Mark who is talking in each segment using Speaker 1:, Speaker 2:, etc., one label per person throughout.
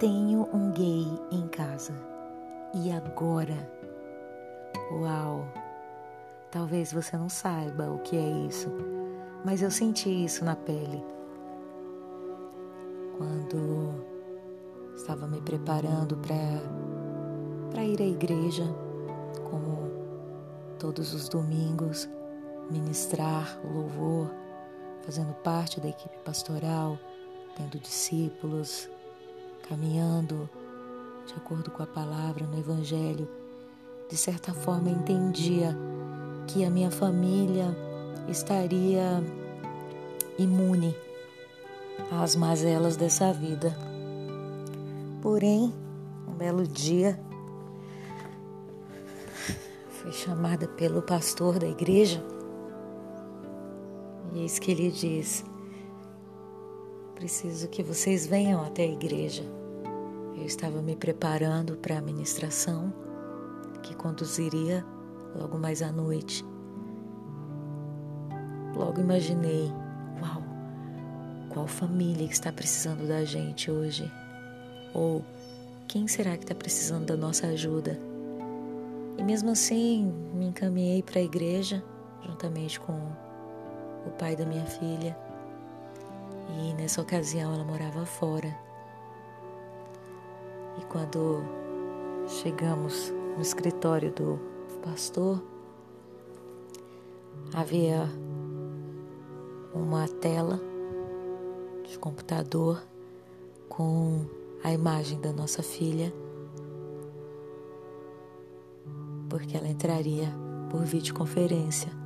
Speaker 1: Tenho um gay em casa. E agora? Uau! Talvez você não saiba o que é isso, mas eu senti isso na pele. Quando estava me preparando para ir à igreja, como todos os domingos, ministrar louvor, fazendo parte da equipe pastoral, tendo discípulos, caminhando de acordo com a palavra no Evangelho. De certa forma, entendia que a minha família estaria imune às mazelas dessa vida. Porém, um belo dia, fui chamada pelo pastor da igreja e eis que ele diz: Preciso que vocês venham até a igreja. Eu estava me preparando para a ministração que conduziria logo mais à noite. Logo imaginei: Uau, qual família que está precisando da gente hoje? Ou quem será que está precisando da nossa ajuda? E mesmo assim, me encaminhei para a igreja juntamente com o pai da minha filha. E nessa ocasião ela morava fora. Quando chegamos no escritório do pastor, havia uma tela de computador com a imagem da nossa filha, porque ela entraria por videoconferência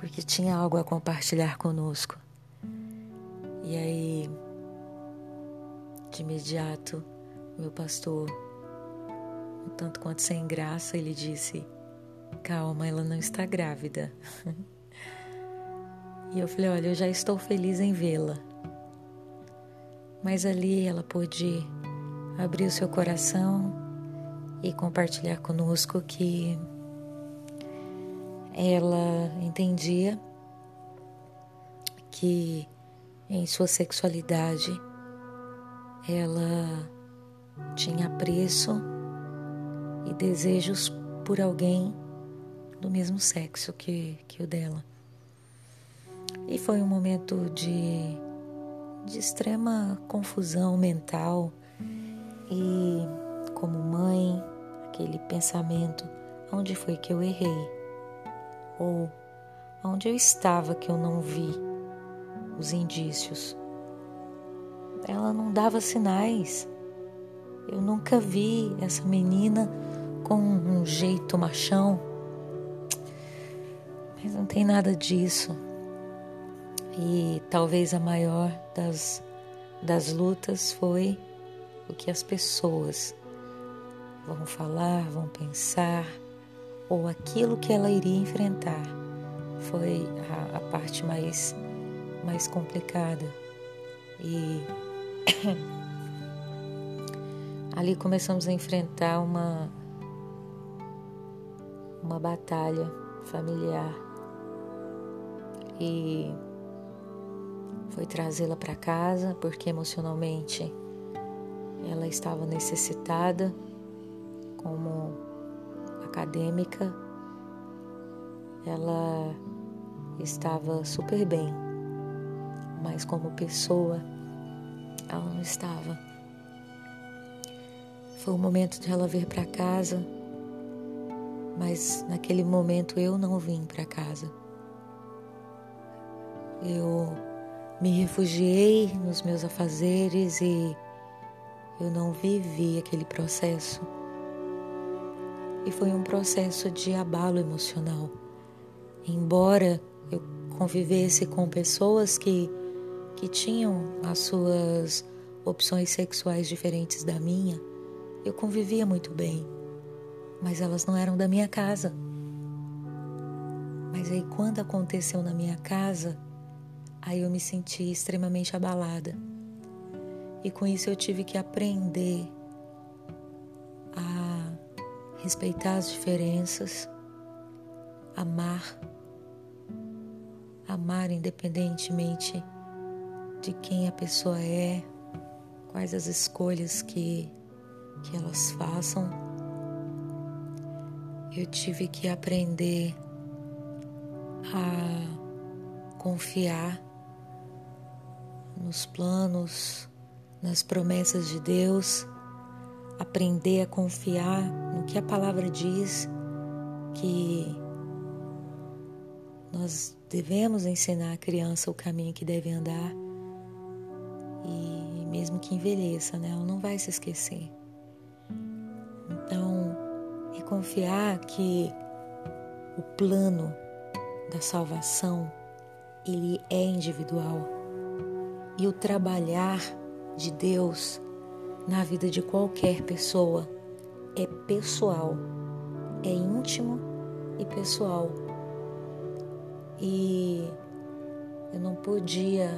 Speaker 1: porque tinha algo a compartilhar conosco. E aí, de imediato, meu pastor, um tanto quanto sem graça, ele disse: Calma, ela não está grávida. e eu falei: Olha, eu já estou feliz em vê-la. Mas ali ela pôde abrir o seu coração e compartilhar conosco que ela entendia que em sua sexualidade ela tinha apreço e desejos por alguém do mesmo sexo que, que o dela. E foi um momento de, de extrema confusão mental e, como mãe, aquele pensamento: onde foi que eu errei? ou onde eu estava que eu não vi os indícios. Ela não dava sinais. Eu nunca vi essa menina com um jeito machão. Mas não tem nada disso. E talvez a maior das, das lutas foi o que as pessoas vão falar, vão pensar, ou aquilo que ela iria enfrentar foi a, a parte mais, mais complicada. E ali começamos a enfrentar uma, uma batalha familiar. E foi trazê-la para casa porque emocionalmente ela estava necessitada como acadêmica, ela estava super bem, mas como pessoa, ela não estava. Foi o momento de ela vir para casa, mas naquele momento eu não vim para casa. Eu me refugiei nos meus afazeres e eu não vivi aquele processo e foi um processo de abalo emocional. Embora eu convivesse com pessoas que, que tinham as suas opções sexuais diferentes da minha, eu convivia muito bem, mas elas não eram da minha casa. Mas aí, quando aconteceu na minha casa, aí eu me senti extremamente abalada. E com isso eu tive que aprender a respeitar as diferenças, amar, amar independentemente de quem a pessoa é, quais as escolhas que, que elas façam. Eu tive que aprender a confiar nos planos, nas promessas de Deus, aprender a confiar no que a palavra diz que nós devemos ensinar a criança o caminho que deve andar mesmo que envelheça, né, ela não vai se esquecer. Então, é confiar que o plano da salvação ele é individual e o trabalhar de Deus na vida de qualquer pessoa é pessoal, é íntimo e pessoal. E eu não podia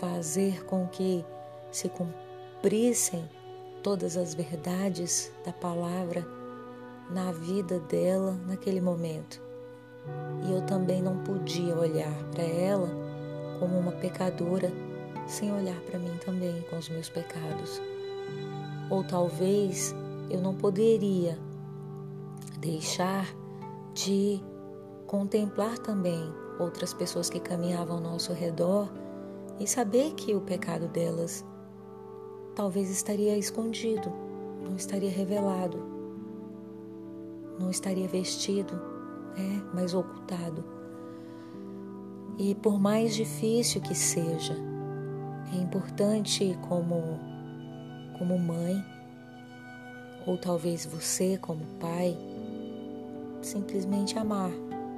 Speaker 1: fazer com que se cumprissem todas as verdades da palavra na vida dela naquele momento. E eu também não podia olhar para ela como uma pecadora sem olhar para mim também com os meus pecados. Ou talvez eu não poderia deixar de contemplar também outras pessoas que caminhavam ao nosso redor e saber que o pecado delas talvez estaria escondido, não estaria revelado, não estaria vestido, né, mas ocultado. E por mais difícil que seja, é importante como como mãe ou talvez você como pai simplesmente amar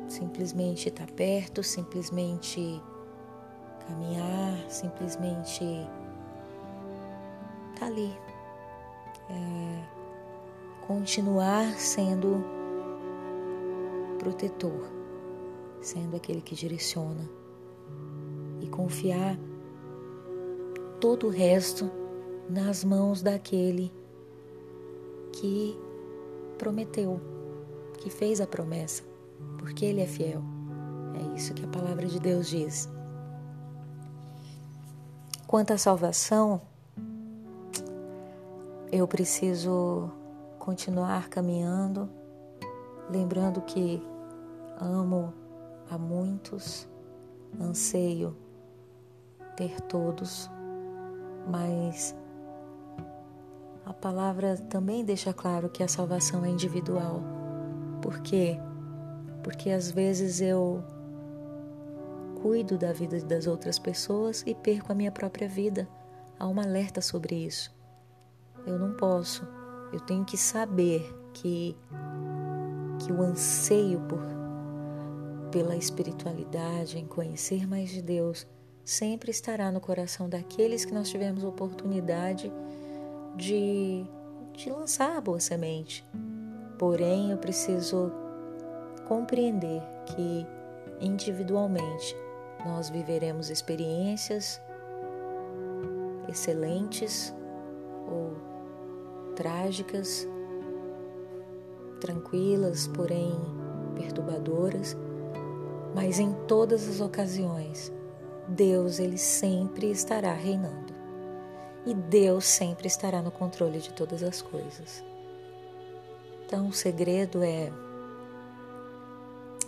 Speaker 1: simplesmente estar perto, simplesmente caminhar, simplesmente estar tá ali. É, continuar sendo protetor, sendo aquele que direciona e confiar todo o resto nas mãos daquele que prometeu, que fez a promessa porque Ele é fiel. É isso que a palavra de Deus diz. Quanto à salvação, eu preciso continuar caminhando, lembrando que amo a muitos, anseio ter todos, mas a palavra também deixa claro que a salvação é individual. Por quê? porque às vezes eu cuido da vida das outras pessoas e perco a minha própria vida. Há um alerta sobre isso. Eu não posso. Eu tenho que saber que que o anseio por pela espiritualidade, em conhecer mais de Deus, sempre estará no coração daqueles que nós tivemos oportunidade de, de lançar a boa semente. Porém, eu preciso compreender que individualmente nós viveremos experiências excelentes ou trágicas, tranquilas, porém perturbadoras, mas em todas as ocasiões, Deus ele sempre estará reinando. E Deus sempre estará no controle de todas as coisas. Então, o segredo é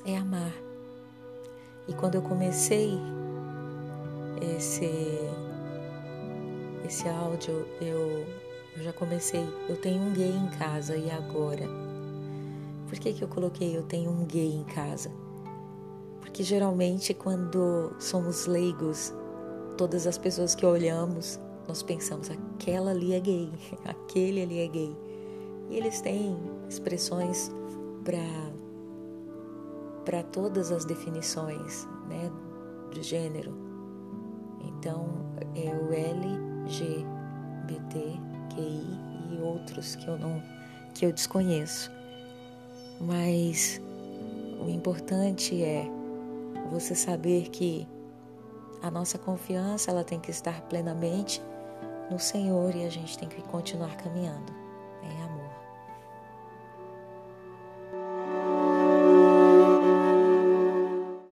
Speaker 1: é amar. E quando eu comecei esse esse áudio, eu, eu já comecei, eu tenho um gay em casa e agora? Por que que eu coloquei eu tenho um gay em casa? Porque geralmente quando somos leigos, todas as pessoas que olhamos, nós pensamos aquela ali é gay, aquele ali é gay. E eles têm expressões para para todas as definições né, de gênero. Então, é o L, E outros que eu não que eu desconheço. Mas o importante é você saber que a nossa confiança ela tem que estar plenamente no Senhor e a gente tem que continuar caminhando.